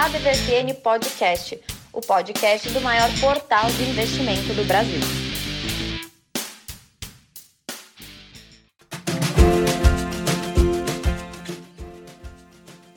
ADVFN Podcast, o podcast do maior portal de investimento do Brasil.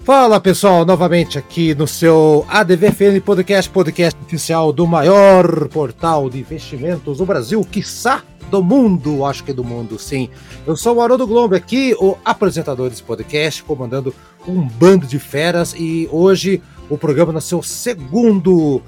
Fala pessoal, novamente aqui no seu ADVFN Podcast, podcast oficial do maior portal de investimentos do Brasil, quiçá do mundo, acho que do mundo, sim. Eu sou o Haroldo Globo aqui, o apresentador desse podcast, comandando um bando de feras e hoje o programa no seu segundo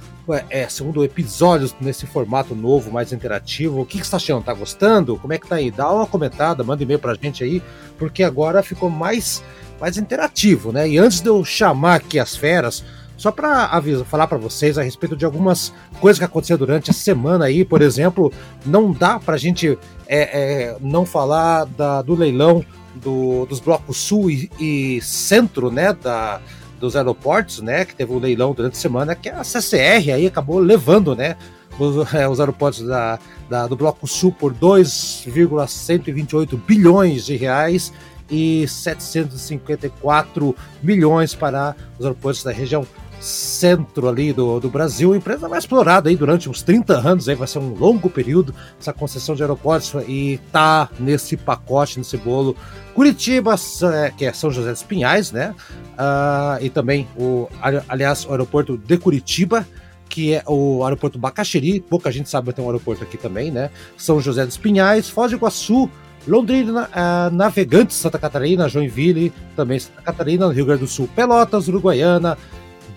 é, segundo episódio nesse formato novo, mais interativo. O que, que você está achando? Tá gostando? Como é que tá aí? Dá uma comentada, manda e-mail pra gente aí, porque agora ficou mais mais interativo, né? E antes de eu chamar aqui as feras, só para avisar, falar para vocês a respeito de algumas coisas que aconteceram durante a semana aí, por exemplo, não dá para a gente é, é, não falar da, do leilão do, dos blocos sul e, e, centro, né, da, dos aeroportos, né, que teve um leilão durante a semana, que a CCR aí acabou levando, né, os, é, os aeroportos da, da, do bloco sul por 2,128 bilhões de reais e 754 milhões para os aeroportos da região centro ali do, do Brasil, empresa mais explorada aí durante uns 30 anos, aí vai ser um longo período essa concessão de aeroportos e tá nesse pacote, nesse bolo. Curitiba, é, que é São José dos Pinhais, né? Uh, e também o, aliás, o aeroporto de Curitiba, que é o aeroporto Bacaxiri, pouca gente sabe que tem um aeroporto aqui também, né? São José dos Pinhais, Foz do Iguaçu, Londrina, uh, Navegantes, Santa Catarina, Joinville, também Santa Catarina, Rio Grande do Sul, Pelotas, Uruguaiana,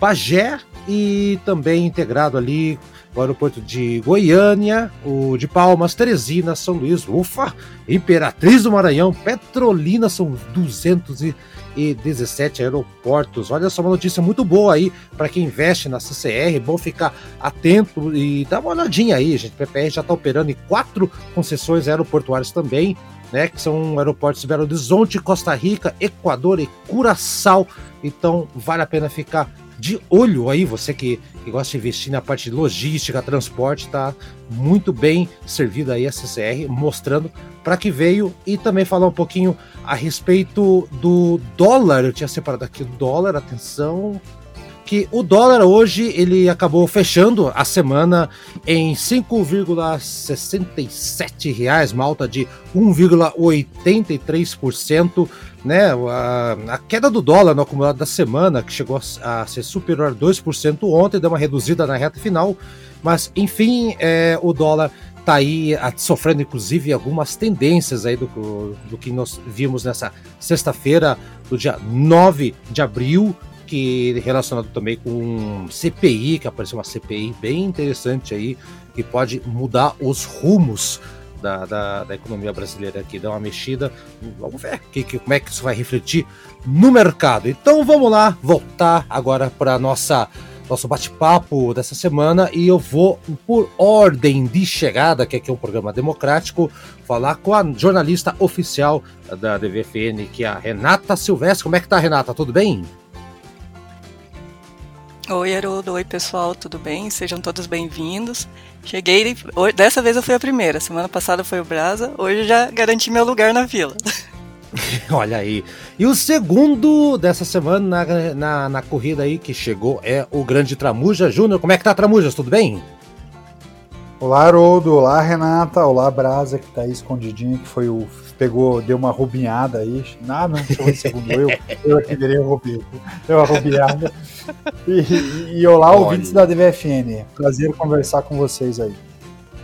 Bagé e também integrado ali o aeroporto de Goiânia, o de Palmas, Teresina, São Luís, Ufa, Imperatriz do Maranhão, Petrolina, são 217 aeroportos. Olha só uma notícia muito boa aí para quem investe na CCR, bom ficar atento e dar uma olhadinha aí, gente. PPR já está operando em quatro concessões aeroportuárias também né, que são aeroportos de Belo Horizonte, Costa Rica, Equador e Curaçao. Então vale a pena ficar de olho aí, você que, que gosta de investir na parte de logística, transporte, tá muito bem servida aí a CCR, mostrando para que veio e também falar um pouquinho a respeito do dólar. Eu tinha separado aqui o dólar, atenção, que o dólar hoje ele acabou fechando a semana em 5,67 reais, uma alta de 1,83%, né? A, a, queda do dólar no acumulado da semana, que chegou a, ser superior a 2% ontem, deu uma reduzida na reta final, mas enfim, é, o dólar está aí sofrendo inclusive algumas tendências aí do, do que nós vimos nessa sexta-feira, do dia 9 de abril, que relacionado também com CPI, que apareceu uma CPI bem interessante aí, que pode mudar os rumos da, da, da economia brasileira aqui, dar uma mexida. Vamos ver que, que, como é que isso vai refletir no mercado. Então vamos lá, voltar agora para nossa nosso bate-papo dessa semana e eu vou, por ordem de chegada, que aqui é um programa democrático, falar com a jornalista oficial da DVFN, que é a Renata Silvestre. Como é que tá, Renata? Tudo bem? Oi, Haroldo. Oi, pessoal. Tudo bem? Sejam todos bem-vindos. Cheguei, dessa vez eu fui a primeira. Semana passada foi o Brasa, hoje já garanti meu lugar na fila. Olha aí. E o segundo dessa semana na, na, na, corrida aí que chegou é o grande Tramuja Júnior. Como é que tá, Tramujas? Tudo bem? Olá, Haroldo. Olá, Renata. Olá, Brasa, que tá aí escondidinho, que foi o pegou, deu uma rubinhada aí. Ah, não, segundo eu. Eu aqui virei o Rubinho. Deu uma rubinhada. E, e, olá, Olha. ouvintes da DVFN. Prazer conversar com vocês aí.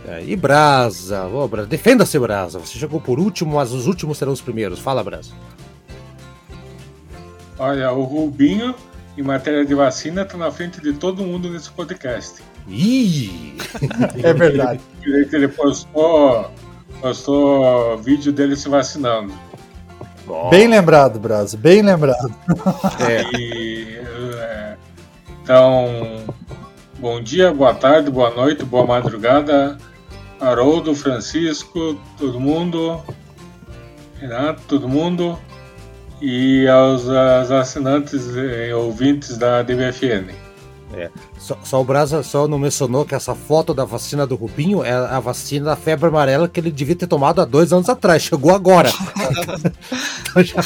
É, e Brasa, oh, Brasa defenda-se, Brasa. Você chegou por último, mas os últimos serão os primeiros. Fala, Brasa. Olha, o Rubinho, em matéria de vacina, está na frente de todo mundo nesse podcast. Ih! é verdade. Ele postou postou vídeo dele se vacinando. Bem lembrado, Brasil, bem lembrado. É. E, é, então, bom dia, boa tarde, boa noite, boa madrugada, Haroldo, Francisco, todo mundo, Renato, todo mundo, e aos, aos assinantes e ouvintes da DBFN. É. Só, só, o Brasa só não mencionou que essa foto da vacina do Rubinho é a vacina da febre amarela que ele devia ter tomado há dois anos atrás. Chegou agora. então já,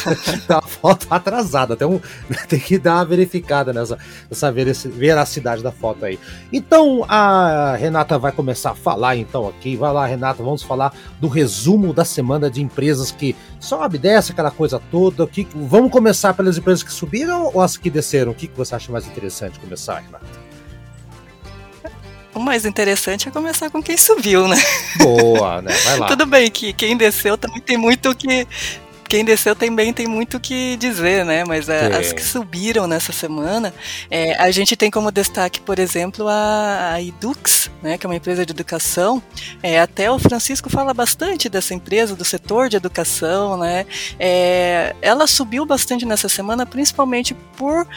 tá foto atrasada. Tem, um, tem que dar uma verificada nessa, nessa veracidade da foto aí. Então a Renata vai começar a falar então aqui. Vai lá, Renata, vamos falar do resumo da semana de empresas que sobe, desce, aquela coisa toda. Que, vamos começar pelas empresas que subiram ou as que desceram? O que, que você acha mais interessante começar, Renata? O mais interessante é começar com quem subiu, né? Boa, né? Vai lá. Tudo bem que quem desceu também tem muito que quem desceu também tem muito o que dizer, né? Mas é, as que subiram nessa semana, é, a gente tem como destaque, por exemplo, a, a Edux, né? Que é uma empresa de educação. É, até o Francisco fala bastante dessa empresa, do setor de educação, né? É, ela subiu bastante nessa semana, principalmente por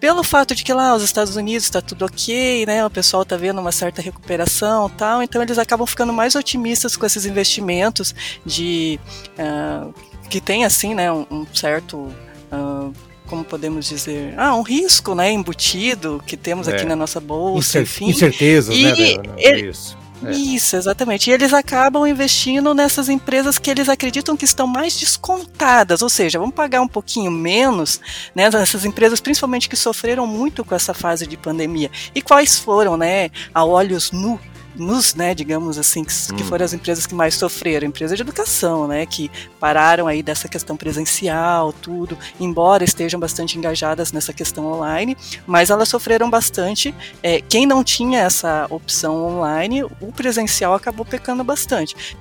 pelo fato de que lá os Estados Unidos está tudo ok, né? O pessoal está vendo uma certa recuperação, tal. Então eles acabam ficando mais otimistas com esses investimentos de uh, que tem assim, né, um, um certo uh, como podemos dizer, ah, um risco, né, embutido que temos é. aqui na nossa bolsa, Incer enfim. Incertezas, e, né? Ele, Isso. É. Isso, exatamente. E eles acabam investindo nessas empresas que eles acreditam que estão mais descontadas, ou seja, vão pagar um pouquinho menos, né? Essas empresas, principalmente que sofreram muito com essa fase de pandemia. E quais foram, né? A olhos nu nos, né, digamos assim, que, hum. que, foram as empresas que mais sofreram, empresas de educação, né, que pararam aí dessa questão presencial, tudo, embora estejam bastante engajadas nessa questão online, mas elas sofreram bastante. É, quem não tinha essa opção online, o presencial acabou pecando bastante.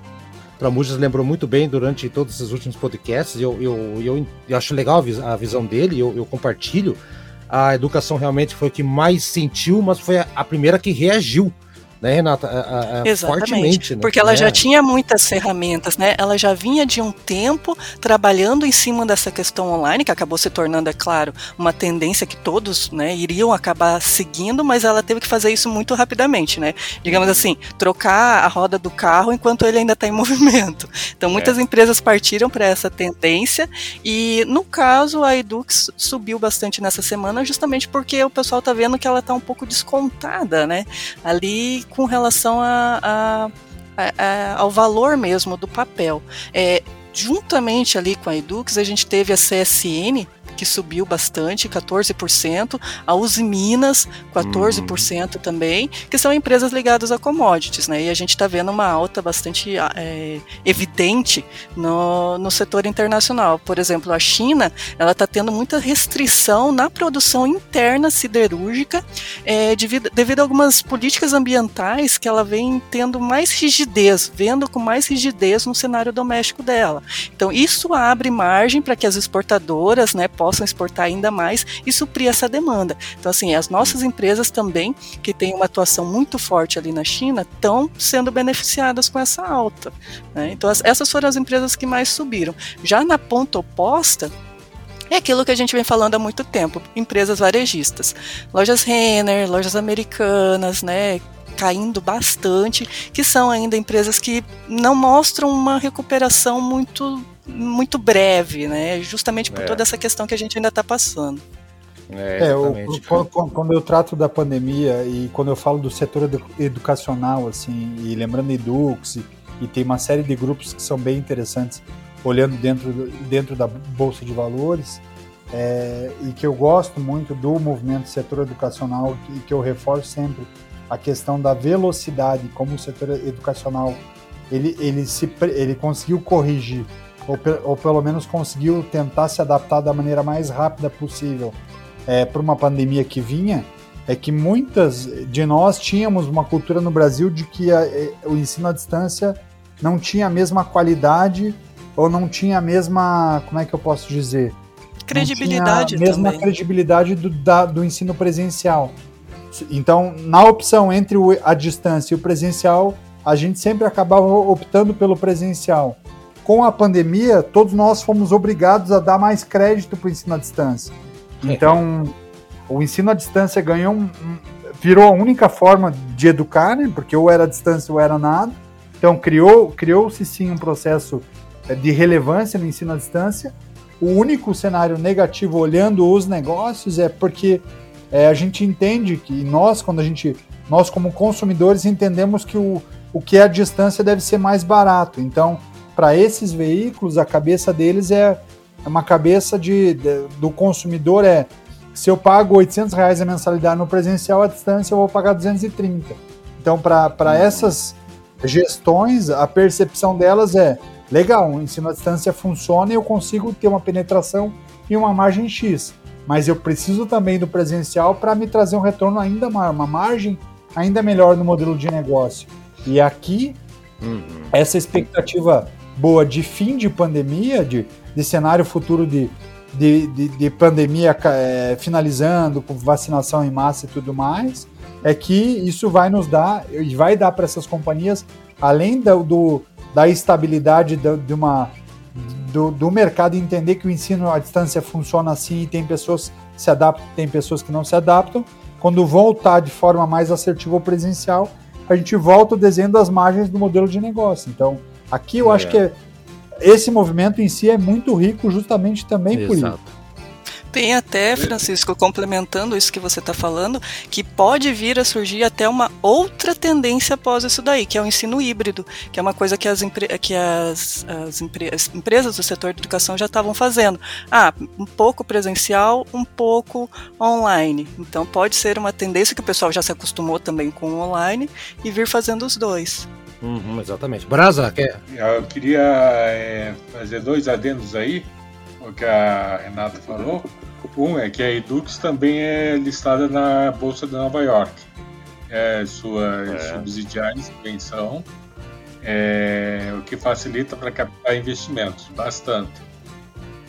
Tramujas lembrou muito bem durante todos esses últimos podcasts, eu, eu, eu, eu acho legal a visão dele, eu, eu compartilho. A educação realmente foi o que mais sentiu, mas foi a, a primeira que reagiu né, Renata? A, a, Exatamente, né? porque ela é. já tinha muitas ferramentas, né? Ela já vinha de um tempo trabalhando em cima dessa questão online, que acabou se tornando, é claro, uma tendência que todos né, iriam acabar seguindo, mas ela teve que fazer isso muito rapidamente, né? Digamos assim, trocar a roda do carro enquanto ele ainda está em movimento. Então, muitas é. empresas partiram para essa tendência e, no caso, a Edux subiu bastante nessa semana justamente porque o pessoal está vendo que ela está um pouco descontada, né? Ali com relação a, a, a, ao valor mesmo do papel. É, juntamente ali com a Edux, a gente teve a CSN, que subiu bastante, 14%, a Uzi Minas, 14% uhum. também, que são empresas ligadas a commodities, né? E a gente está vendo uma alta bastante é, evidente no, no setor internacional. Por exemplo, a China, ela está tendo muita restrição na produção interna siderúrgica é, devido, devido a algumas políticas ambientais que ela vem tendo mais rigidez, vendo com mais rigidez no cenário doméstico dela. Então, isso abre margem para que as exportadoras, né, possam exportar ainda mais e suprir essa demanda. Então, assim, as nossas empresas também, que têm uma atuação muito forte ali na China, estão sendo beneficiadas com essa alta. Né? Então, as, essas foram as empresas que mais subiram. Já na ponta oposta, é aquilo que a gente vem falando há muito tempo, empresas varejistas. Lojas Renner, lojas americanas, né, caindo bastante, que são ainda empresas que não mostram uma recuperação muito muito breve, né? Justamente por é. toda essa questão que a gente ainda está passando. É, é eu, quando eu trato da pandemia e quando eu falo do setor educacional, assim, e lembrando Edux, e, e tem uma série de grupos que são bem interessantes, olhando dentro, dentro da Bolsa de Valores, é, e que eu gosto muito do movimento setor educacional e que eu reforço sempre a questão da velocidade, como o setor educacional ele, ele, se, ele conseguiu corrigir ou, ou pelo menos conseguiu tentar se adaptar da maneira mais rápida possível é, para uma pandemia que vinha, é que muitas de nós tínhamos uma cultura no Brasil de que a, é, o ensino à distância não tinha a mesma qualidade ou não tinha a mesma, como é que eu posso dizer? Credibilidade não tinha a mesma também. credibilidade do, da, do ensino presencial. Então, na opção entre o, a distância e o presencial, a gente sempre acabava optando pelo presencial com a pandemia, todos nós fomos obrigados a dar mais crédito para o ensino à distância. É. Então, o ensino à distância ganhou um, virou a única forma de educar, né? Porque ou era à distância ou era nada. Então, criou, criou-se sim um processo é, de relevância no ensino à distância. O único cenário negativo olhando os negócios é porque é, a gente entende que nós, quando a gente, nós como consumidores entendemos que o, o que é a distância deve ser mais barato. Então, para esses veículos, a cabeça deles é uma cabeça de, de, do consumidor é se eu pago 800 reais a mensalidade no presencial, à distância eu vou pagar 230. Então, para uhum. essas gestões, a percepção delas é legal, o ensino à distância funciona e eu consigo ter uma penetração e uma margem X. Mas eu preciso também do presencial para me trazer um retorno ainda maior, uma margem ainda melhor no modelo de negócio. E aqui, uhum. essa expectativa boa de fim de pandemia, de, de cenário futuro de, de, de, de pandemia é, finalizando, com vacinação em massa e tudo mais, é que isso vai nos dar, e vai dar para essas companhias, além do, do da estabilidade de, de uma do, do, mercado entender que o ensino à distância funciona assim e tem pessoas que se adaptam, tem pessoas que não se adaptam. Quando voltar de forma mais assertiva ao presencial, a gente volta o desenho das margens do modelo de negócio. Então, aqui eu é. acho que é, esse movimento em si é muito rico justamente também Exato. por isso. Tem até, Francisco, complementando isso que você está falando, que pode vir a surgir até uma outra tendência após isso daí, que é o ensino híbrido, que é uma coisa que as, que as, as, as empresas do setor de educação já estavam fazendo. Ah, um pouco presencial, um pouco online. Então pode ser uma tendência que o pessoal já se acostumou também com o online e vir fazendo os dois. Uhum, exatamente. Brasa, quer? Eu queria é, fazer dois adendos aí o que a Renata falou. Um é que a Edux também é listada na Bolsa de Nova York. É, suas é. subsidiárias também são, é, o que facilita para captar investimentos, bastante.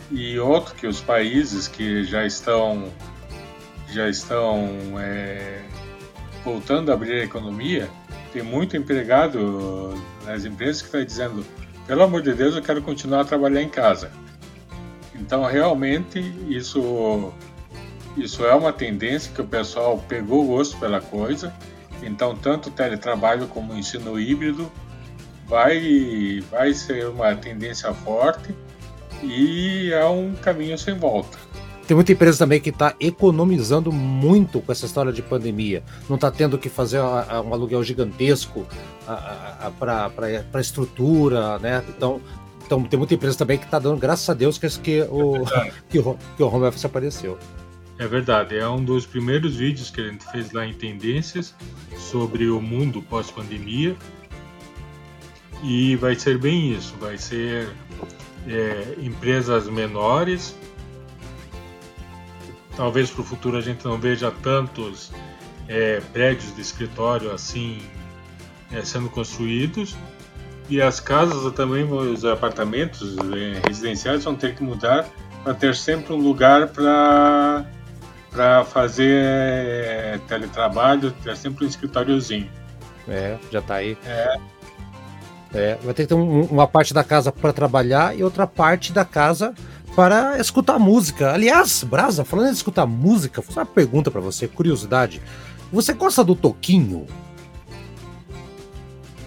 E outro que os países que já estão já estão é, voltando a abrir a economia, tem muito empregado nas empresas que está dizendo, pelo amor de Deus, eu quero continuar a trabalhar em casa. Então, realmente, isso, isso é uma tendência que o pessoal pegou gosto pela coisa. Então, tanto o teletrabalho como o ensino híbrido vai, vai ser uma tendência forte e é um caminho sem volta. Tem muita empresa também que está economizando muito com essa história de pandemia. Não está tendo que fazer um aluguel gigantesco para a estrutura, né? Então então tem muita empresa também que está dando, graças a Deus, que, que, o, é que, o, que o home office apareceu. É verdade, é um dos primeiros vídeos que a gente fez lá em Tendências sobre o mundo pós-pandemia. E vai ser bem isso, vai ser é, empresas menores. Talvez para o futuro a gente não veja tantos é, prédios de escritório assim é, sendo construídos, e as casas também, os apartamentos eh, residenciais vão ter que mudar para ter sempre um lugar para para fazer eh, teletrabalho, ter sempre um escritóriozinho. É, já está aí. É. é. vai ter que ter um, uma parte da casa para trabalhar e outra parte da casa para escutar música. Aliás, Brasa, falando de escutar música, vou fazer uma pergunta para você, curiosidade. Você gosta do Toquinho?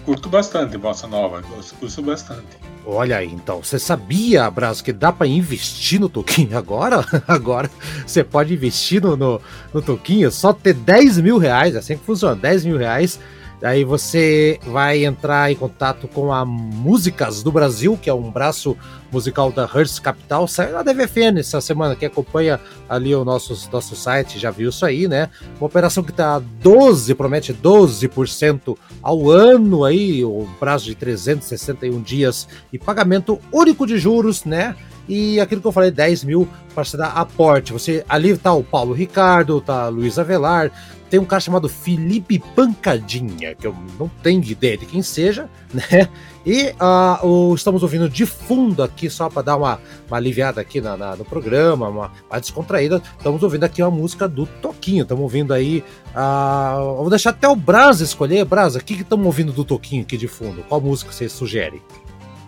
Curto bastante bossa nova, curto bastante. Olha aí, então, você sabia, Braço, que dá para investir no Toquinho agora? Agora você pode investir no, no, no Toquinho, só ter 10 mil reais, é assim que funciona, 10 mil reais Aí você vai entrar em contato com a Músicas do Brasil, que é um braço musical da Hearst Capital. Saiu na DVFN essa semana, que acompanha ali o nosso, nosso site, já viu isso aí, né? Uma operação que está 12, promete 12% ao ano aí, o prazo de 361 dias e pagamento único de juros, né? E aquilo que eu falei, 10 mil para se dar aporte. Você ali tá o Paulo Ricardo, tá Luiz Avelar, tem um cara chamado Felipe Pancadinha, que eu não tenho ideia de quem seja, né? E uh, o, estamos ouvindo de fundo aqui, só para dar uma, uma aliviada aqui na, na, no programa, uma, uma descontraída. Estamos ouvindo aqui uma música do Toquinho. Estamos ouvindo aí. Uh, vou deixar até o Brasa escolher. Brasa, o que estamos ouvindo do Toquinho aqui de fundo? Qual música você sugere?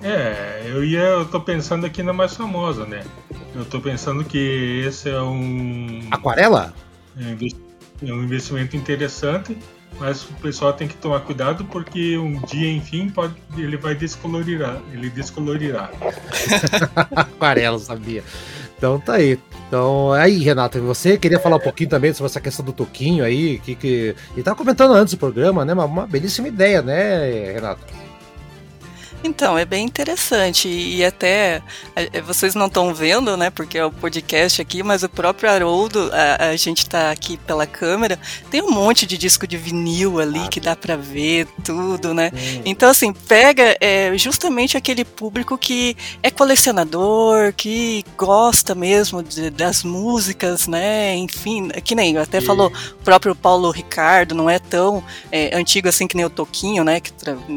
É, eu ia, eu tô pensando aqui na mais famosa, né? Eu tô pensando que esse é um. Aquarela? É, é um investimento interessante, mas o pessoal tem que tomar cuidado porque um dia, enfim, pode, ele vai descolorirá. Ele descolorirá. Aquarela, sabia. Então tá aí. Então, aí, Renato, você queria falar um pouquinho também sobre essa questão do Toquinho aí, que, que... e tava comentando antes do programa, né? Uma, uma belíssima ideia, né, Renato? Então, é bem interessante e até vocês não estão vendo, né, porque é o podcast aqui, mas o próprio Haroldo, a, a gente está aqui pela câmera, tem um monte de disco de vinil ali ah, que dá para ver tudo, né? Sim. Então, assim, pega é, justamente aquele público que é colecionador, que gosta mesmo de, das músicas, né? Enfim, que nem até falou o próprio Paulo Ricardo, não é tão é, antigo assim que nem o Toquinho, né? Que,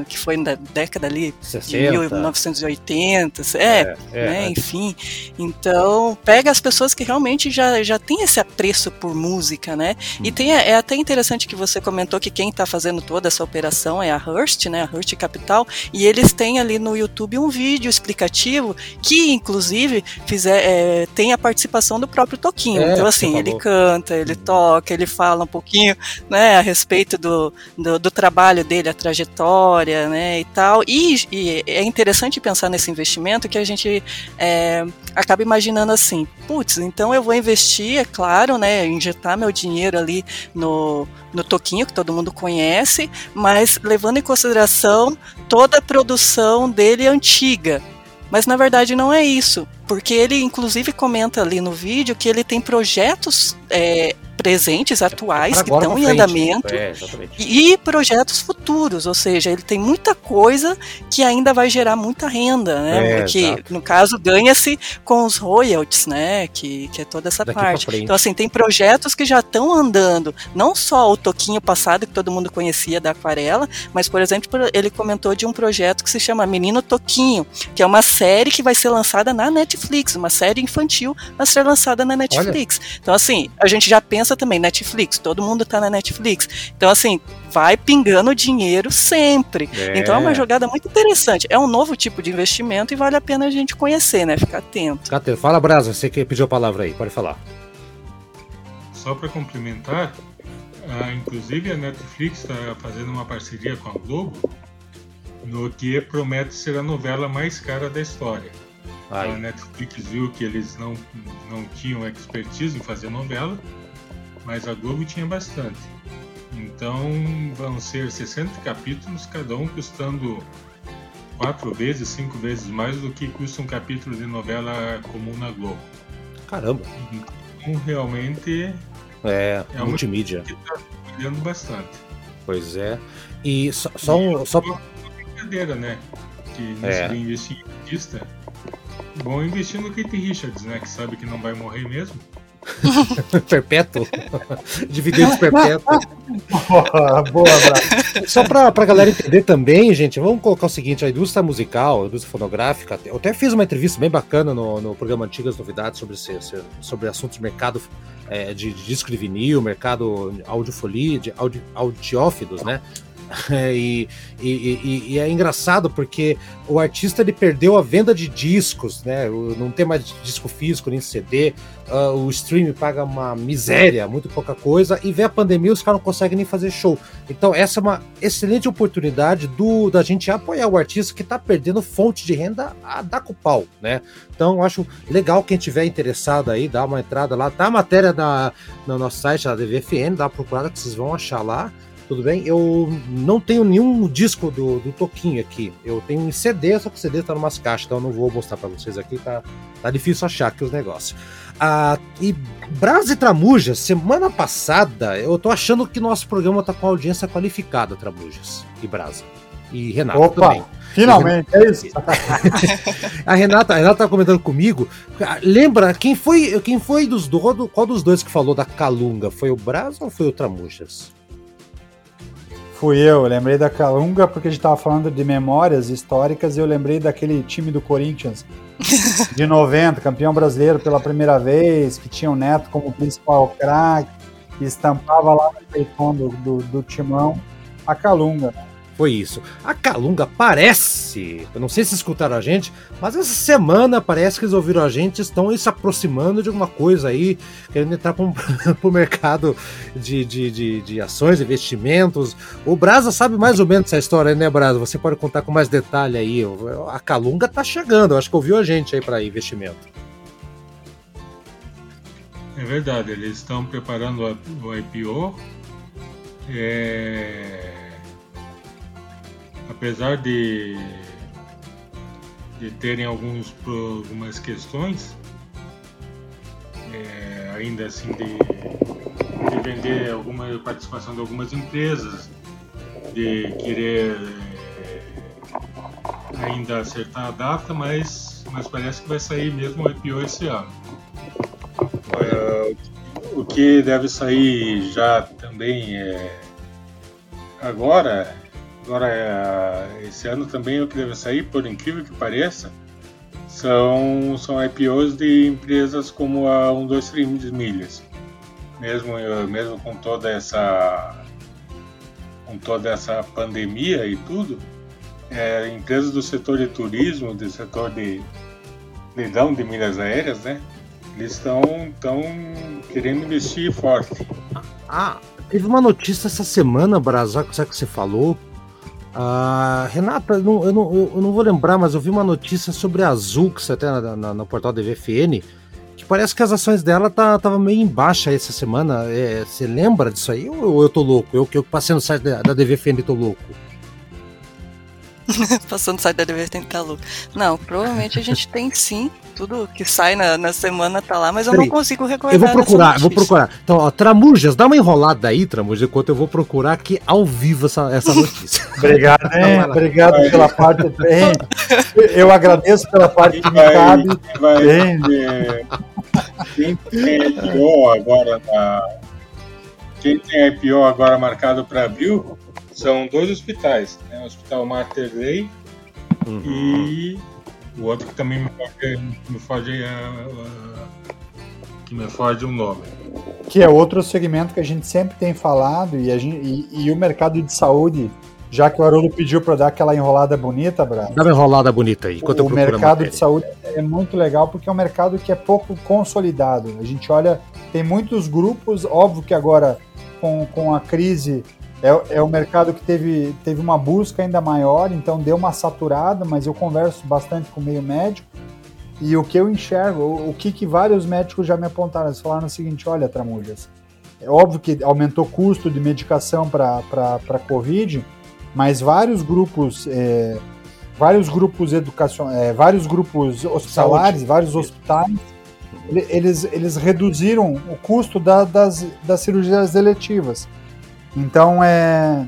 que foi na década ali 60. de 1980, é, é, é né, é. enfim. Então, pega as pessoas que realmente já, já têm esse apreço por música, né? Hum. E tem, é até interessante que você comentou que quem está fazendo toda essa operação é a Hearst, né? A Hearst Capital, e eles têm ali no YouTube um vídeo explicativo que, inclusive, fizer, é, tem a participação do próprio Toquinho. É, então, assim, ele canta, ele toca, ele fala um pouquinho, né, a respeito do, do, do trabalho dele, a trajetória, né, e tal. E, e é interessante pensar nesse investimento que a gente é, acaba imaginando assim, putz, então eu vou investir, é claro, né, injetar meu dinheiro ali no, no Toquinho, que todo mundo conhece, mas levando em consideração toda a produção dele antiga. Mas na verdade não é isso, porque ele inclusive comenta ali no vídeo que ele tem projetos é, presentes, atuais, que estão em andamento, é, e projetos futuros, ou seja, ele tem muita coisa que ainda vai gerar muita renda, né? É, Porque, exato. no caso, ganha-se com os royalties, né? Que, que é toda essa Daqui parte. Então, assim, tem projetos que já estão andando, não só o Toquinho passado, que todo mundo conhecia da aquarela, mas, por exemplo, ele comentou de um projeto que se chama Menino Toquinho, que é uma série que vai ser lançada na Netflix, uma série infantil a ser lançada na Netflix. Olha. Então, assim, a gente já pensa também, Netflix, todo mundo tá na Netflix. Então, assim, vai pingando dinheiro sempre. É. Então é uma jogada muito interessante. É um novo tipo de investimento e vale a pena a gente conhecer, né? Ficar atento. Fala, Brasa, você que pediu a palavra aí, pode falar. Só para complementar, ah, inclusive a Netflix está fazendo uma parceria com a Globo no que promete ser a novela mais cara da história. Ai. A Netflix viu que eles não, não tinham expertise em fazer novela mas a Globo tinha bastante. Então vão ser 60 capítulos, cada um custando quatro vezes, cinco vezes mais do que custa um capítulo de novela comum na Globo. Caramba! Então realmente é, é multimídia. Que está trabalhando bastante. Pois é. E só, só, e só... uma brincadeira, né? Que nesse é. investir em artista, bom investir no Kate Richards, né? Que sabe que não vai morrer mesmo. perpétuo. Dividendos perpétuo. Boa, boa, Só pra, pra galera entender também, gente, vamos colocar o seguinte: a indústria musical, a indústria fonográfica. Eu até fiz uma entrevista bem bacana no, no programa Antigas Novidades sobre, sobre assuntos de mercado é, de, de, disco de vinil, mercado audiofolia, de audi, audiófilos, né? É, e, e, e, e, é engraçado porque o artista ele perdeu a venda de discos, né? Não tem mais disco físico nem CD. Uh, ah, o streaming paga uma miséria, muito pouca coisa, e vê a pandemia os caras não conseguem nem fazer show. Então, essa é uma excelente oportunidade do da gente apoiar o artista que está perdendo fonte de renda a dar com pau, né? Então, acho legal quem tiver interessado aí, dá uma entrada lá. Tá a matéria na, no nosso site, da DVFN, dá uma procurada que vocês vão achar lá tudo bem? Eu não tenho nenhum disco do, do Toquinho aqui. Eu tenho um CD, só que o CD tá numas caixas, então eu não vou mostrar para vocês aqui, tá, tá difícil achar aqui os negócios. Ah, e Brasa e Tramujas, semana passada, eu tô achando que nosso programa tá com audiência qualificada, Tramujas e Brasa. E Renato Opa, também. Finalmente, é isso. a Renata, a Renata tá comentando comigo. Lembra quem foi, quem foi dos do, qual dos dois que falou da Calunga? Foi o Brasa ou foi o Tramujas? Fui eu, lembrei da Calunga porque a gente tava falando de memórias históricas e eu lembrei daquele time do Corinthians de 90, campeão brasileiro pela primeira vez, que tinha o Neto como principal craque, que estampava lá no peitão do, do, do timão a Calunga. Né? Foi isso. A Calunga parece, eu não sei se escutaram a gente, mas essa semana parece que eles ouviram a gente, estão se aproximando de alguma coisa aí, querendo entrar para o mercado de, de, de, de, ações, investimentos. O Brasa sabe mais ou menos essa história, né, Brasa? Você pode contar com mais detalhe aí. A Calunga tá chegando, acho que ouviu a gente aí para investimento. É verdade, eles estão preparando o IPO. É apesar de de terem alguns, algumas questões, é, ainda assim de, de, vender alguma participação de algumas empresas, de querer é, ainda acertar a data, mas, mas parece que vai sair mesmo o IPO esse ano. É, o que deve sair já também é agora Agora, esse ano também o que deve sair, por incrível que pareça, são, são IPOs de empresas como a 123 Milhas. Mesmo, mesmo com toda essa com toda essa pandemia e tudo, é, empresas do setor de turismo, do setor de leilão de milhas aéreas, né? Eles estão querendo investir forte. Ah, teve uma notícia essa semana, Brasaco, sabe que você falou, ah, Renata, eu não, eu, não, eu não vou lembrar, mas eu vi uma notícia sobre a Azul, tem na, na, no portal da VFN, que parece que as ações dela tá, tava meio em baixa essa semana. É, você lembra disso aí ou eu tô louco? Eu que passei no site da, da DVFN tô louco? Passando site da DVFN tem que tá louco. Não, provavelmente a gente tem sim tudo que sai na, na semana tá lá, mas eu Peraí, não consigo recordar. Eu vou procurar, eu vou procurar. Então, ó, Tramujas, dá uma enrolada aí, Tramujas, enquanto eu vou procurar aqui ao vivo essa, essa notícia. Obrigado? Obrigado vai. pela parte. Eu agradeço pela parte que me cabe. Vai, quem tem IPO agora na. Quem tem IPO agora marcado para abril são dois hospitais, né? O Hospital Mater Dei uhum. e o outro que também me foge, me foge, que me foge um nome. Que é outro segmento que a gente sempre tem falado e, a gente, e, e o mercado de saúde, já que o Haroldo pediu para dar aquela enrolada bonita, Brás. Dá uma enrolada bonita aí. O mercado de saúde é muito legal porque é um mercado que é pouco consolidado. A gente olha, tem muitos grupos, óbvio que agora com, com a crise é, é um mercado que teve, teve uma busca ainda maior, então deu uma saturada, mas eu converso bastante com o meio médico. E o que eu enxergo, o, o que, que vários médicos já me apontaram, eles falaram o seguinte: olha, Tramujas, é óbvio que aumentou o custo de medicação para Covid, mas vários grupos, é, vários grupos educacionais, é, vários grupos hospitalares, Saúde. vários hospitais, eles, eles reduziram o custo da, das, das cirurgias eletivas. Então é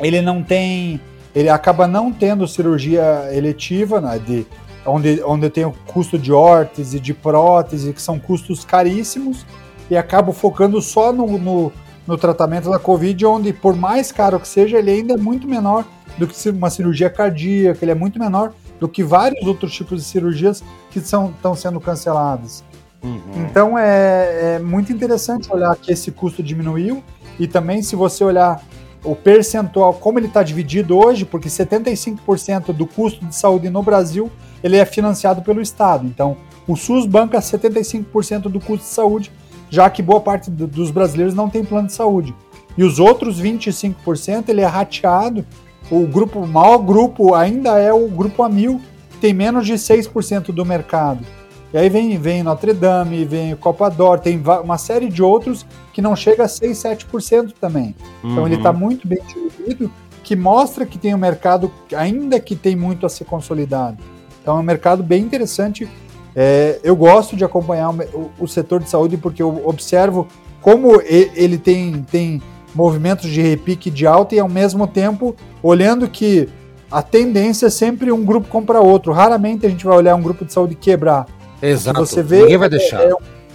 ele não tem ele acaba não tendo cirurgia eletiva, né, de, onde, onde tem o custo de órtese, de prótese, que são custos caríssimos, e acaba focando só no, no, no, tratamento da Covid, onde, por mais caro que seja, ele ainda é muito menor do que uma cirurgia cardíaca, ele é muito menor do que vários outros tipos de cirurgias que são, estão sendo canceladas. Uhum. Então é, é muito interessante olhar que esse custo diminuiu e também, se você olhar o percentual, como ele está dividido hoje, porque 75% do custo de saúde no Brasil ele é financiado pelo Estado. Então, o SUS banca 75% do custo de saúde, já que boa parte do, dos brasileiros não tem plano de saúde. E os outros 25% ele é rateado. O grupo, o maior grupo ainda é o grupo Amil, que tem menos de 6% do mercado. E aí vem, vem Notre Dame, vem Copa d'Or, tem uma série de outros que não chega a 6, 7% também. Uhum. Então ele está uhum. muito bem distribuído, que mostra que tem um mercado, ainda que tem muito a ser consolidado. Então é um mercado bem interessante. É, eu gosto de acompanhar o, o, setor de saúde porque eu observo como ele tem, tem movimentos de repique de alta e ao mesmo tempo olhando que a tendência é sempre um grupo comprar outro. Raramente a gente vai olhar um grupo de saúde quebrar. Exato. Você vê, Ninguém vai deixar. É, é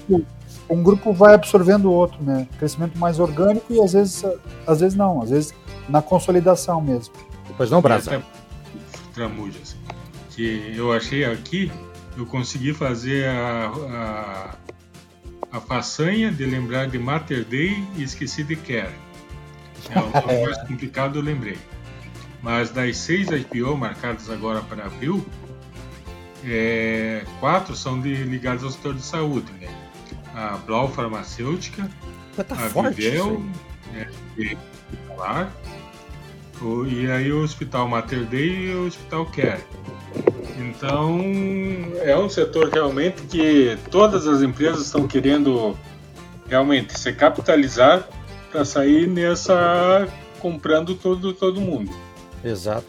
um, um, grupo vai absorvendo o outro, né? Crescimento mais orgânico e às vezes, às vezes não, às vezes na consolidação mesmo. Pois não, Brasa. Tramujas. Que eu achei aqui, eu consegui fazer a, a, a façanha de lembrar de Mater Day e esqueci de Care. É um pouco mais complicado, eu lembrei. Mas das seis IPO marcadas agora para abril, é, quatro são de, ligados ao setor de saúde, né? A Blau Farmacêutica, tá a Vivel, né, hospitalar, o, e aí o Hospital Mater Dei e o Hospital Care. Então, é um setor realmente que todas as empresas estão querendo realmente se capitalizar para sair nessa comprando todo, todo mundo. Exato.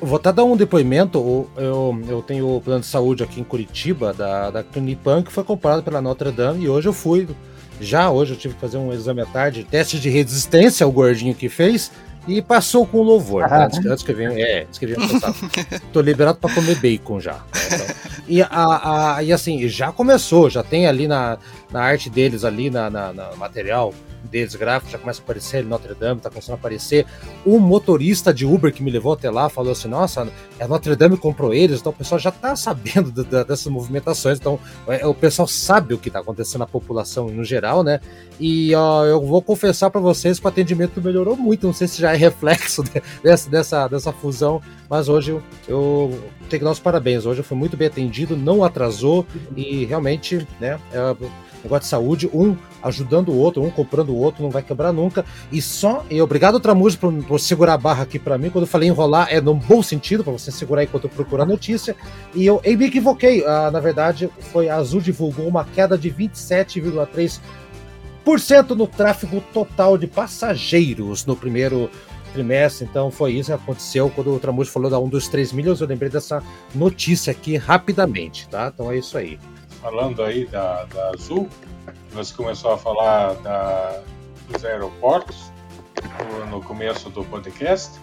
Vou até dar um depoimento. Eu, eu tenho o plano de saúde aqui em Curitiba, da, da Clinipan, que foi comprado pela Notre Dame, e hoje eu fui. Já hoje eu tive que fazer um exame à tarde, teste de resistência, o gordinho que fez, e passou com louvor. Tá? Antes, antes que eu venha, é, antes que eu venha Tô liberado para comer bacon já. Né? Então, e, a, a, e assim, já começou, já tem ali na, na arte deles, ali na, na, na material, deles gráficos, já começa a aparecer Notre Dame, tá começando a aparecer. O motorista de Uber que me levou até lá falou assim: nossa, a Notre Dame comprou eles, então o pessoal já tá sabendo dessas movimentações, então é, o pessoal sabe o que tá acontecendo na população no geral, né? E ó, eu vou confessar para vocês que o atendimento melhorou muito, não sei se já é reflexo dessa, dessa, dessa fusão, mas hoje eu, eu tenho que dar os parabéns. Hoje eu fui muito bem atendido, não atrasou e realmente, né? É, negócio de saúde, um ajudando o outro, um comprando o outro, não vai quebrar nunca. E só, e obrigado Tramujo por, por segurar a barra aqui para mim. Quando eu falei enrolar, é num bom sentido, para você segurar enquanto eu procuro a notícia. E eu, eu me equivoquei. Ah, na verdade, foi a Azul divulgou uma queda de 27,3% no tráfego total de passageiros no primeiro trimestre. Então foi isso que aconteceu quando o Tramujo falou da um dos 3 milhões. Eu lembrei dessa notícia aqui rapidamente, tá? Então é isso aí falando aí da, da Azul, você começou a falar da, dos aeroportos no começo do podcast.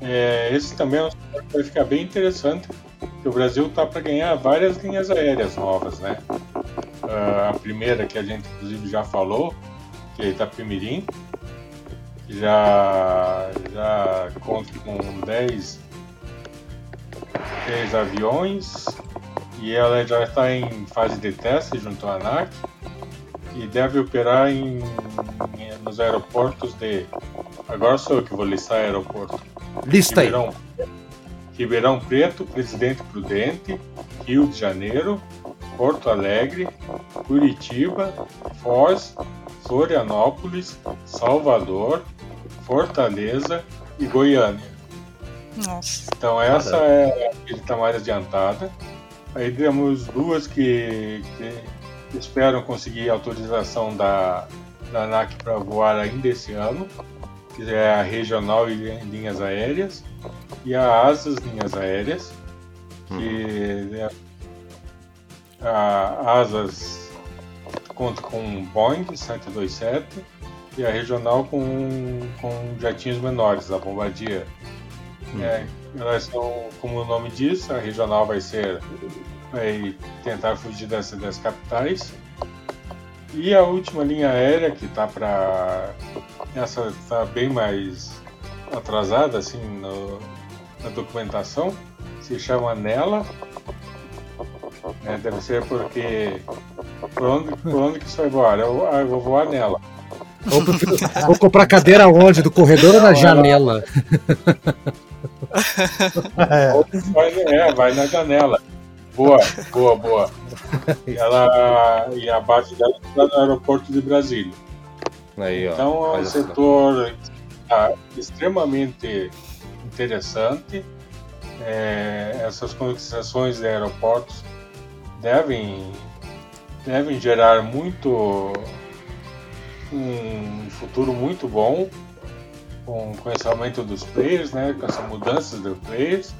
É, esse também é vai ficar bem interessante, porque o Brasil está para ganhar várias linhas aéreas novas, né? Uh, a primeira que a gente inclusive já falou, que é Itapemirim, que já, já conta com 10, 10 aviões, e ela já está em fase de teste junto à ANAC e deve operar em, em, nos aeroportos de. Agora sou eu que vou listar aeroporto. Lista Ribeirão, aí. Ribeirão Preto, Presidente Prudente, Rio de Janeiro, Porto Alegre, Curitiba, Foz, Florianópolis, Salvador, Fortaleza e Goiânia. Nossa. Então essa é a que está mais adiantada. Aí temos duas que, que esperam conseguir autorização da, da ANAC para voar ainda esse ano, que é a Regional e Linhas Aéreas, e a Asas Linhas Aéreas, que uhum. é a Asas conta com Boeing 727 e a Regional com, com jatinhos menores, a Bombardier. Uhum. É, elas são, como o nome diz, a regional vai ser vai tentar fugir dessas das capitais. E a última linha aérea que está para essa está bem mais atrasada assim no, na documentação se chama Nela. É, deve ser porque por onde, por onde que isso vai voar? Eu, eu vou voar nela. Vou, vou comprar cadeira onde? Do corredor ou na janela? é. Vai, é, vai na janela. Boa, boa, boa. Ela, e a base dela está no aeroporto de Brasília. Aí, ó, então é um setor tá, extremamente interessante. É, essas conexões de aeroportos devem, devem gerar muito um futuro muito bom com, com esse aumento dos players, né, com essas mudanças dos players.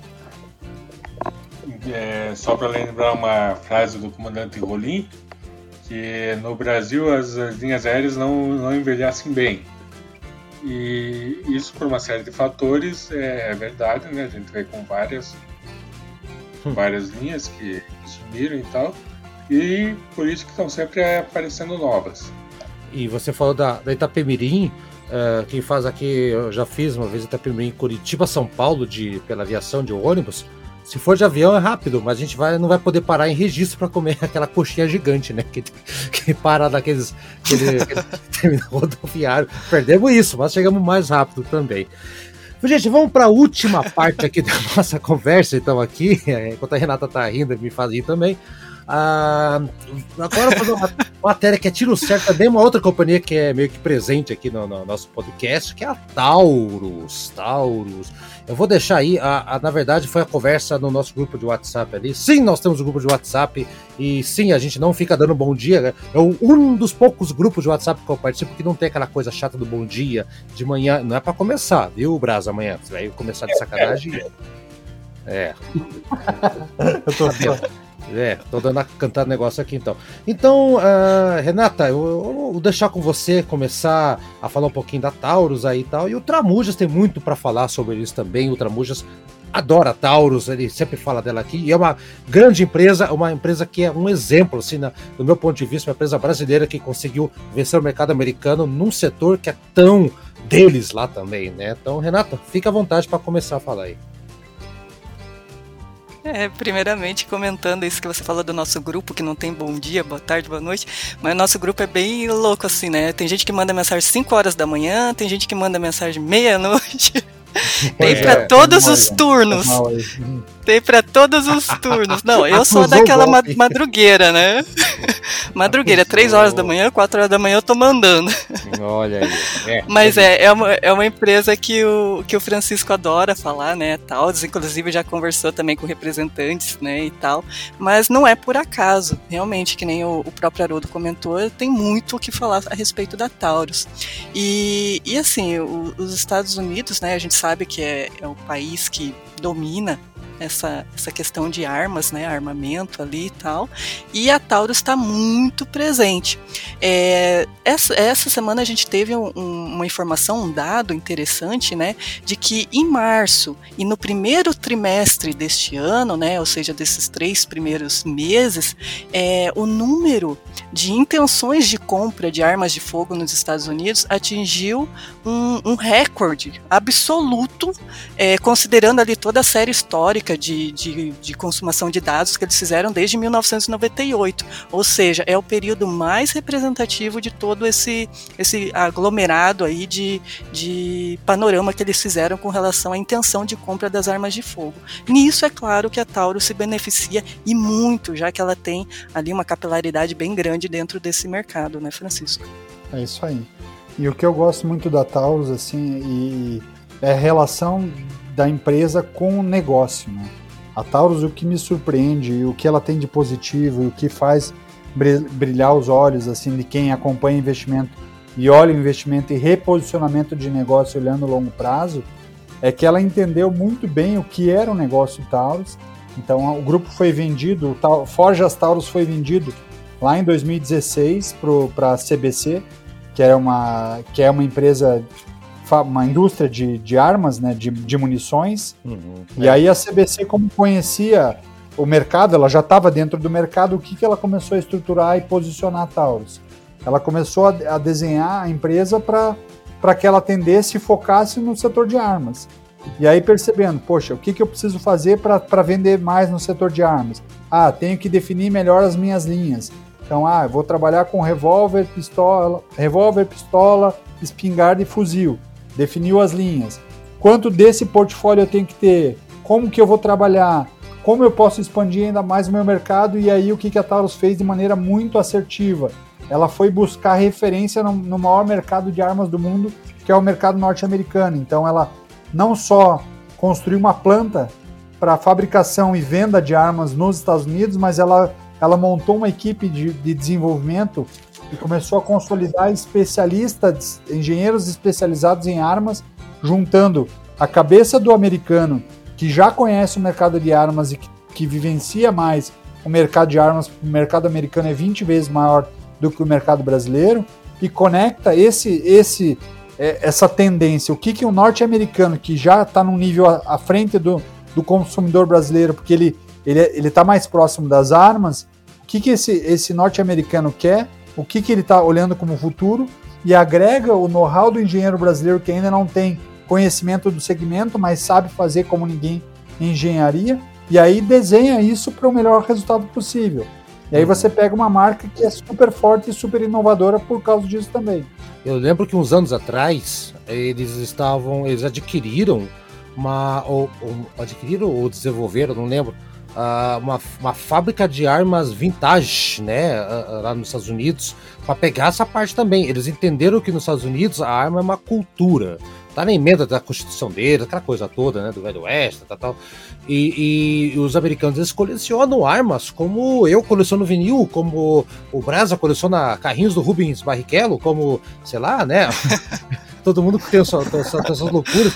É, só para lembrar uma frase do comandante Rolim, que no Brasil as, as linhas aéreas não, não envelhecem bem. E isso por uma série de fatores é, é verdade, né? A gente vê com várias, hum. várias linhas que sumiram e tal. E por isso que estão sempre aparecendo novas. E você falou da, da Itapemirim, uh, quem faz aqui, eu já fiz uma vez Itapemirim Curitiba, São Paulo, de, pela aviação de ônibus. Se for de avião é rápido, mas a gente vai, não vai poder parar em registro para comer aquela coxinha gigante, né? Que, que para daqueles aquele, aquele rodoviário. Perdemos isso, mas chegamos mais rápido também. Gente, vamos para a última parte aqui da nossa conversa, então, aqui, enquanto a Renata tá rindo, me faz rir também. Ah, agora eu vou fazer uma matéria que é tiro certo também, uma outra companhia que é meio que presente aqui no, no nosso podcast, que é a Taurus. Taurus. Eu vou deixar aí, a, a, na verdade foi a conversa no nosso grupo de WhatsApp ali. Sim, nós temos um grupo de WhatsApp e sim, a gente não fica dando bom dia. Né? É um dos poucos grupos de WhatsApp que eu participo que não tem aquela coisa chata do bom dia de manhã. Não é para começar, viu, Brasa, amanhã? Você vai começar de sacanagem. É. eu tô É, tô dando a cantar negócio aqui então. Então, uh, Renata, eu, eu, vou deixar com você começar a falar um pouquinho da Taurus aí e tal. E o Tramujas tem muito para falar sobre isso também. O Tramujas adora Taurus, ele sempre fala dela aqui. E é uma grande empresa, uma empresa que é um exemplo, assim, na, do meu ponto de vista, uma empresa brasileira que conseguiu vencer o mercado americano num setor que é tão deles lá também, né? Então, Renata, fica à vontade para começar a falar aí. É, primeiramente comentando isso que você falou do nosso grupo, que não tem bom dia, boa tarde, boa noite, mas nosso grupo é bem louco assim, né? Tem gente que manda mensagem 5 horas da manhã, tem gente que manda mensagem meia-noite. Tem para é, todos os turnos. Tem para todos os turnos. Não, eu sou daquela madrugueira, né? madrugueira, três horas da manhã, quatro horas da manhã eu tô mandando. Olha aí. É, Mas é, é, uma, é uma empresa que o, que o Francisco adora falar, né? Tal, inclusive já conversou também com representantes, né? E tal. Mas não é por acaso. Realmente, que nem o, o próprio Haroldo comentou, tem muito o que falar a respeito da Taurus. E, e assim, o, os Estados Unidos, né? A gente sabe que é, é o país que domina essa, essa questão de armas, né, armamento ali e tal, e a Taurus está muito presente. É, essa, essa semana a gente teve um, uma informação, um dado interessante, né, de que em março e no primeiro trimestre deste ano, né, ou seja, desses três primeiros meses, é, o número de intenções de compra de armas de fogo nos Estados Unidos atingiu um, um recorde absoluto, é, considerando ali toda a série histórica de, de, de, consumação de dados que eles fizeram desde 1998. Ou seja, é o período mais representativo de todo esse, esse aglomerado aí de, de panorama que eles fizeram com relação à intenção de compra das armas de fogo. Nisso é claro que a Taurus se beneficia e muito, já que ela tem ali uma capilaridade bem grande dentro desse mercado, né, Francisco? É isso aí. E o que eu gosto muito da Taurus, assim, é a relação da empresa com o negócio. Né? A Taurus, o que me surpreende, o que ela tem de positivo, o que faz brilhar os olhos assim de quem acompanha investimento e olha o investimento e reposicionamento de negócio olhando longo prazo, é que ela entendeu muito bem o que era o negócio Taurus. Então, o grupo foi vendido, o Forjas Taurus foi vendido lá em 2016 para a CBC, que, era uma, que é uma empresa uma indústria de, de armas, né, de, de munições. Uhum, e é. aí a CBC, como conhecia o mercado, ela já estava dentro do mercado, o que, que ela começou a estruturar e posicionar a Taurus? Ela começou a, a desenhar a empresa para que ela atendesse e focasse no setor de armas. E aí percebendo, poxa, o que, que eu preciso fazer para vender mais no setor de armas? Ah, tenho que definir melhor as minhas linhas. Então, ah, vou trabalhar com revólver, pistola, revólver, pistola, espingarda e fuzil definiu as linhas. Quanto desse portfólio eu tenho que ter? Como que eu vou trabalhar? Como eu posso expandir ainda mais o meu mercado? E aí o que, a Taurus fez de maneira muito assertiva? Ela foi buscar referência no, no maior mercado de armas do mundo, que é o mercado norte-americano. Então ela não só construiu uma planta para fabricação e venda de armas nos Estados Unidos, mas ela, ela montou uma equipe de, de desenvolvimento e começou a consolidar especialistas, engenheiros especializados em armas, juntando a cabeça do americano, que já conhece o mercado de armas e que, que vivencia mais o mercado de armas, o mercado americano é 20 vezes maior do que o mercado brasileiro, e conecta esse, esse é, essa tendência, o que, que o norte-americano, que já está num nível à, frente do, do consumidor brasileiro, porque ele ele ele está mais próximo das armas, o que, que esse, esse norte-americano quer? O que, que ele está olhando como futuro? E agrega o know-how do engenheiro brasileiro que ainda não tem conhecimento do segmento, mas sabe fazer como ninguém engenharia, e aí desenha isso para o melhor resultado possível. E aí você pega uma marca que é super forte e super inovadora por causa disso também. Eu lembro que uns anos atrás eles estavam, eles adquiriram uma, ou, ou adquiriram ou desenvolveram, não lembro, uh, uma, uma fábrica de armas vintage, né, uh, lá nos Estados Unidos, para pegar essa parte também. Eles entenderam que nos Estados Unidos a arma é uma cultura. Tá na emenda da Constituição deles, aquela coisa toda, né, do Velho Oeste, tal, tal. E, e, os americanos eles colecionam armas, como eu coleciono vinil, como o Brasa coleciona carrinhos do Rubens Barrichello, como, sei lá, né? todo mundo tem, sua, tem, sua, tem suas loucuras.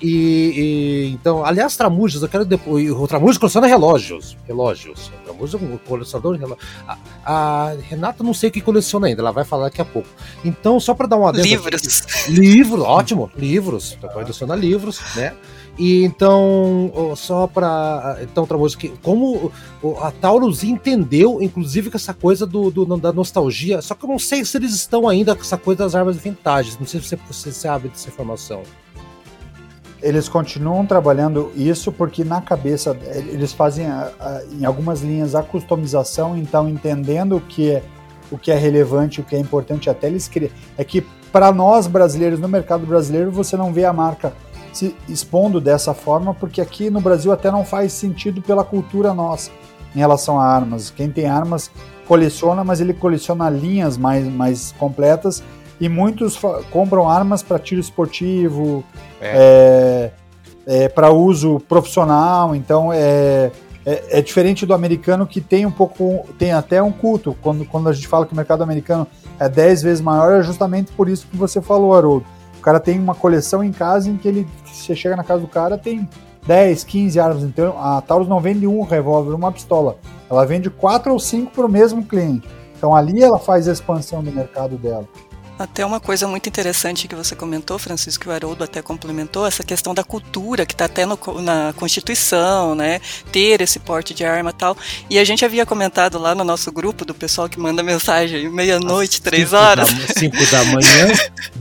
E, e, então, aliás, Tramujas, eu quero depois. O Tramujas coleciona relógios. Relógios. O Tramujas é um colecionador de relógios. A, a, Renata não sei o que coleciona ainda, ela vai falar daqui a pouco. Então, só para dar uma Livros. Livros, ótimo, livros. Coleciona livros, né? E então, só para então Tramoso, que como a Taurus entendeu, inclusive, com essa coisa do, do, da nostalgia, só que eu não sei se eles estão ainda com essa coisa das armas vintage, não sei se você, você sabe dessa informação. Eles continuam trabalhando isso porque na cabeça eles fazem a, a, em algumas linhas a customização, então entendendo que o que é relevante, o que é importante até eles criam. É que para nós brasileiros, no mercado brasileiro, você não vê a marca se expondo dessa forma, porque aqui no Brasil até não faz sentido pela cultura nossa em relação a armas. Quem tem armas coleciona, mas ele coleciona linhas mais, mais completas e muitos compram armas para tiro esportivo, é. é, é, para uso profissional. Então é, é, é, diferente do americano que tem um pouco, tem até um culto. Quando, quando a gente fala que o mercado americano é 10 vezes maior, é justamente por isso que você falou, Haroldo. O cara tem uma coleção em casa em que ele você chega na casa do cara, tem 10, 15 armas. Então a Taurus não vende um revólver, uma pistola. Ela vende quatro ou cinco para o mesmo cliente. Então ali ela faz a expansão do mercado dela. Até uma coisa muito interessante que você comentou, Francisco, que o Haroldo até complementou, essa questão da cultura, que está até no, na Constituição, né? Ter esse porte de arma e tal. E a gente havia comentado lá no nosso grupo do pessoal que manda mensagem meia-noite, três horas. Da, cinco da manhã,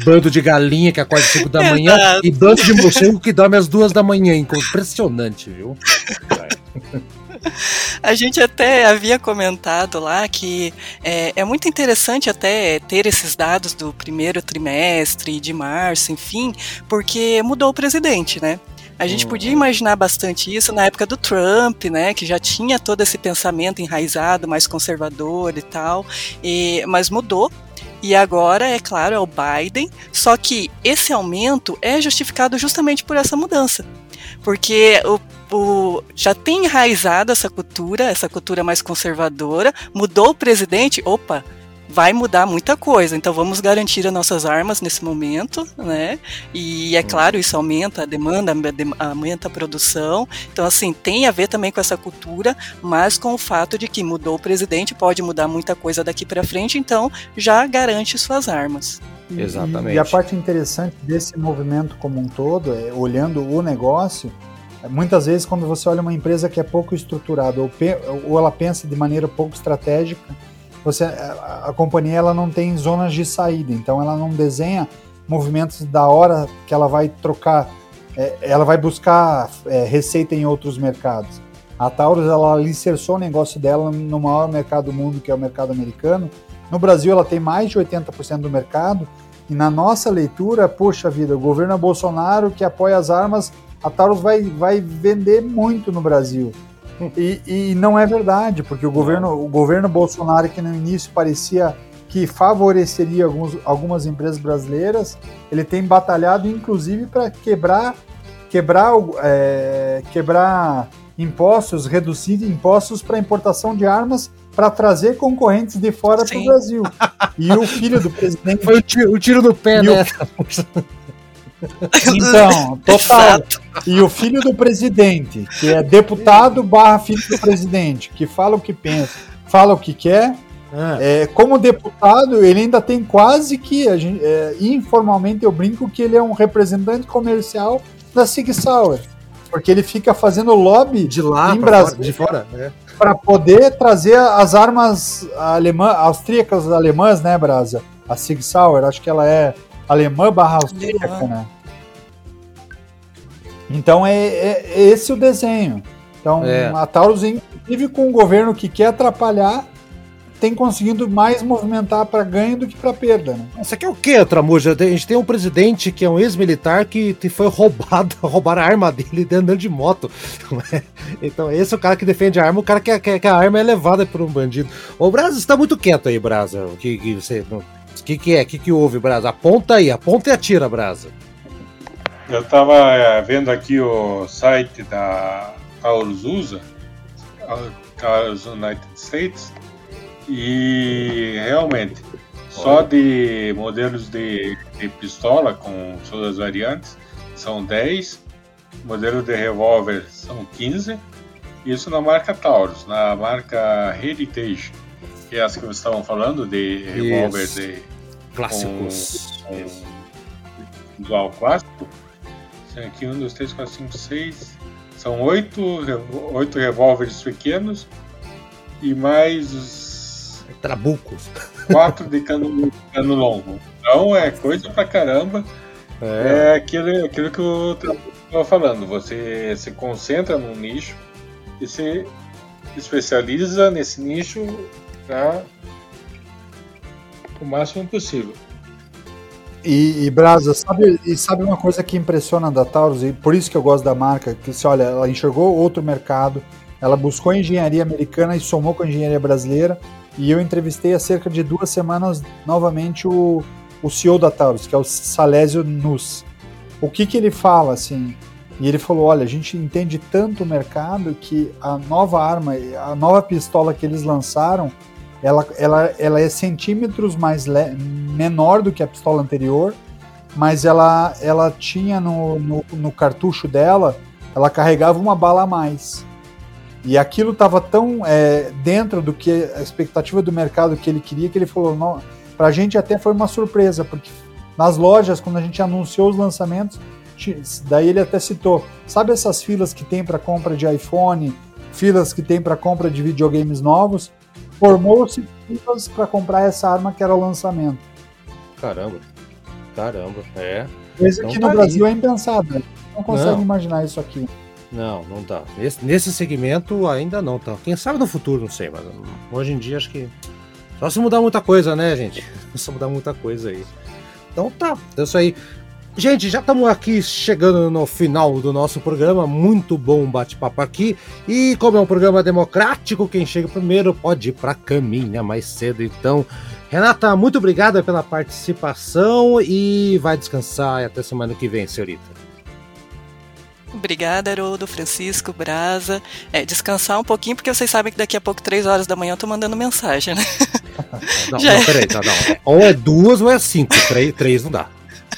bando de galinha que acorda cinco da manhã e bando de morcego que dorme às duas da manhã. Impressionante, viu? A gente até havia comentado lá que é, é, muito interessante até ter esses dados do primeiro trimestre, de março, enfim, porque mudou o presidente, né? A gente podia uhum. imaginar bastante isso na época do Trump, né, que já tinha todo esse pensamento enraizado, mais conservador e tal, e, mas mudou. E agora, é claro, é o Biden, só que esse aumento é justificado justamente por essa mudança. Porque o o, já tem enraizado essa cultura, essa cultura mais conservadora, mudou o presidente, opa, vai mudar muita coisa. Então vamos garantir as nossas armas nesse momento, né? E é claro, isso aumenta a demanda, aumenta a produção. Então, assim, tem a ver também com essa cultura, mas com o fato de que mudou o presidente, pode mudar muita coisa daqui para frente, então já garante suas armas. Exatamente. E, e a parte interessante desse movimento como um todo, é, olhando o negócio, Muitas vezes, quando você olha uma empresa que é pouco estruturada ou, ou ela pensa de maneira pouco estratégica, você, a, a, companhia ela não tem zonas de saída, então ela não desenha movimentos da hora que ela vai trocar, é, ela vai buscar é, receita em outros mercados. A Taurus ela alicerçou o negócio dela no maior mercado do mundo, que é o mercado americano. No Brasil, ela tem mais de 80% do mercado. E na nossa leitura, poxa vida, o governo Bolsonaro que apoia as armas a Taurus vai, vai vender muito no Brasil. E, e não é verdade, porque o governo, o governo Bolsonaro, que no início parecia que favoreceria alguns, algumas empresas brasileiras, ele tem batalhado inclusive para quebrar, quebrar, é, quebrar impostos, reduzir impostos para importação de armas para trazer concorrentes de fora para o Brasil. E o filho do presidente. Foi o tiro, o tiro no pé, né? O... Então, total. E o filho do presidente, que é deputado barra filho do presidente, que fala o que pensa, fala o que quer. É. é como deputado, ele ainda tem quase que, a gente, é, informalmente eu brinco que ele é um representante comercial da Sig Sauer. Porque ele fica fazendo lobby de lá em Brasil, de fora, é. para poder trazer as armas alemã, austríacas alemãs, né, Brasa? A Sig Sauer, acho que ela é alemã barra austríaca, né? Então é, é, é, esse o desenho. Então é. a Taurus, inclusive com um governo que quer atrapalhar, tem conseguido mais movimentar para ganho do que para perda. Né? Isso aqui é o quê, Tramuja? A gente tem um presidente que é um ex-militar que foi roubado, roubaram a arma dele andando de moto. Então, esse é o cara que defende a arma, o cara que, que, que a arma é levada por um bandido. Ô, Brasa, você tá muito quieto aí, Brasa. O que, que você. O que, que é? O que, que houve, Brasa? Aponta aí, aponta e atira, Brasa. Eu tava é, vendo aqui o site da Taurus USA, Taurus United States, e realmente, só de modelos de, de pistola com suas variantes são 10, modelo de revólver são 15, isso na marca Taurus, na marca Heritage, que é as que vocês estavam falando, de revólver de clássicos. Com, com visual clássico. Tem aqui um, dois, três, quatro, cinco, seis. São oito, oito revólveres pequenos e mais trabucos. Quatro de cano, cano longo. Então é coisa pra caramba. É, é aquilo, aquilo que eu estava falando. Você se concentra num nicho e se especializa nesse nicho para o máximo possível. E, e Brasa, sabe, e sabe uma coisa que impressiona da Taurus, e por isso que eu gosto da marca, que se olha, ela enxergou outro mercado, ela buscou engenharia americana e somou com a engenharia brasileira, e eu entrevistei há cerca de duas semanas novamente o, o CEO da Taurus, que é o Salésio Nus. O que, que ele fala, assim? E ele falou: olha, a gente entende tanto o mercado que a nova arma, a nova pistola que eles lançaram, ela, ela, ela é centímetros mais menor do que a pistola anterior, mas ela, ela tinha no, no, no cartucho dela, ela carregava uma bala a mais. E aquilo estava tão é, dentro do que a expectativa do mercado que ele queria que ele falou: não, para a gente até foi uma surpresa, porque nas lojas, quando a gente anunciou os lançamentos, daí ele até citou: sabe essas filas que tem para compra de iPhone, filas que tem para compra de videogames novos? Formou-se filas para comprar essa arma que era o lançamento. Caramba, caramba, é. Coisa então que no tá Brasil aí. é impensada. Não consegue não. imaginar isso aqui. Não, não dá. Nesse, nesse segmento ainda não tá. Quem sabe no futuro, não sei, mas hoje em dia acho que. Só se mudar muita coisa, né, gente? Só mudar muita coisa aí. Então tá, é isso aí. Gente, já estamos aqui chegando no final do nosso programa. Muito bom bate-papo aqui. E como é um programa democrático, quem chega primeiro pode ir para a caminha mais cedo. Então, Renata, muito obrigada pela participação e vai descansar até semana que vem, senhorita. Obrigada, Haroldo, Francisco, Brasa. É, descansar um pouquinho, porque vocês sabem que daqui a pouco, três horas da manhã, eu tô mandando mensagem, né? Não, Já não, é. peraí, tá, não. Ou é duas ou é cinco. Três, três não dá.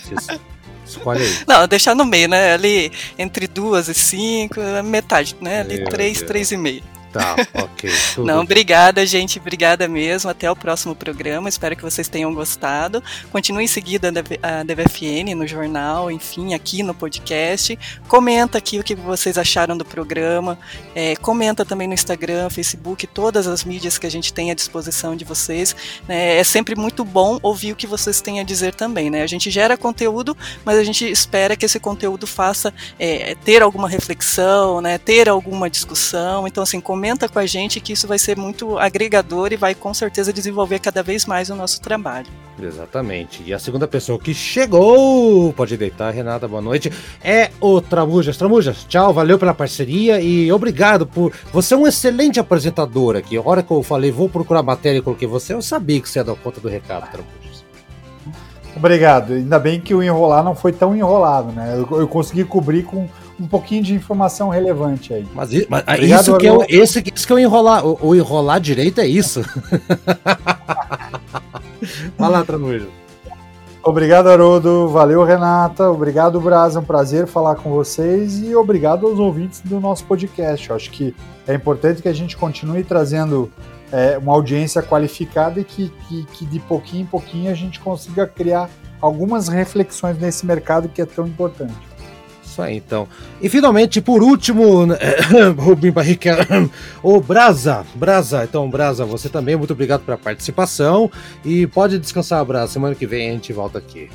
Escolhe aí. Não, deixar no meio, né? Ali entre duas e cinco, metade, né? Ali Meu três, Deus. três e meio. Tá, ok. Não, obrigada, gente. Obrigada mesmo. Até o próximo programa. Espero que vocês tenham gostado. Continue seguindo a DVFN no jornal, enfim, aqui no podcast. Comenta aqui o que vocês acharam do programa. É, comenta também no Instagram, Facebook, todas as mídias que a gente tem à disposição de vocês. É, é sempre muito bom ouvir o que vocês têm a dizer também, né? A gente gera conteúdo, mas a gente espera que esse conteúdo faça é, ter alguma reflexão, né? Ter alguma discussão. Então, assim, comenta com a gente que isso vai ser muito agregador e vai com certeza desenvolver cada vez mais o nosso trabalho. Exatamente. E a segunda pessoa que chegou, pode deitar, Renata, boa noite, é o Tramujas. Tramujas, tchau, valeu pela parceria e obrigado por. Você é um excelente apresentador aqui. A hora que eu falei, vou procurar matéria e coloquei você, eu sabia que você ia dar conta do recado, Tramujas. Obrigado. Ainda bem que o enrolar não foi tão enrolado, né? Eu, eu consegui cobrir com um pouquinho de informação relevante aí. Mas, mas Obrigado, isso que é o, esse, isso que é o enrolar, o, o enrolar direito é isso. Vai lá, Tranujo. Obrigado, Haroldo. Valeu, Renata. Obrigado, Braz. É um prazer falar com vocês e obrigado aos ouvintes do nosso podcast. Eu acho que é importante que a gente continue trazendo é, uma audiência qualificada e que, que, que de pouquinho em pouquinho a gente consiga criar algumas reflexões nesse mercado que é tão importante. Isso aí, então. E finalmente, por último, Rubim Barrica, o Brasa. Brasa, então, Brasa, você também, muito obrigado pela participação. E pode descansar, Brasa. Semana que vem a gente volta aqui.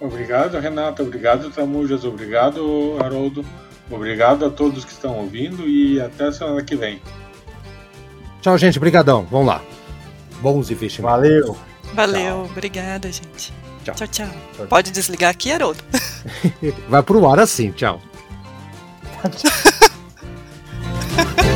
Obrigado, Renata. Obrigado, Tamujas. Obrigado, Haroldo. Obrigado a todos que estão ouvindo e até semana que vem. Tchau, gente. Brigadão. Vamos lá. Bons investimentos. Valeu. Valeu, Tchau. obrigada, gente. Tchau. tchau, tchau. Tchau. Pode desligar aqui, Haroldo. Vai pro ar assim. Tchau.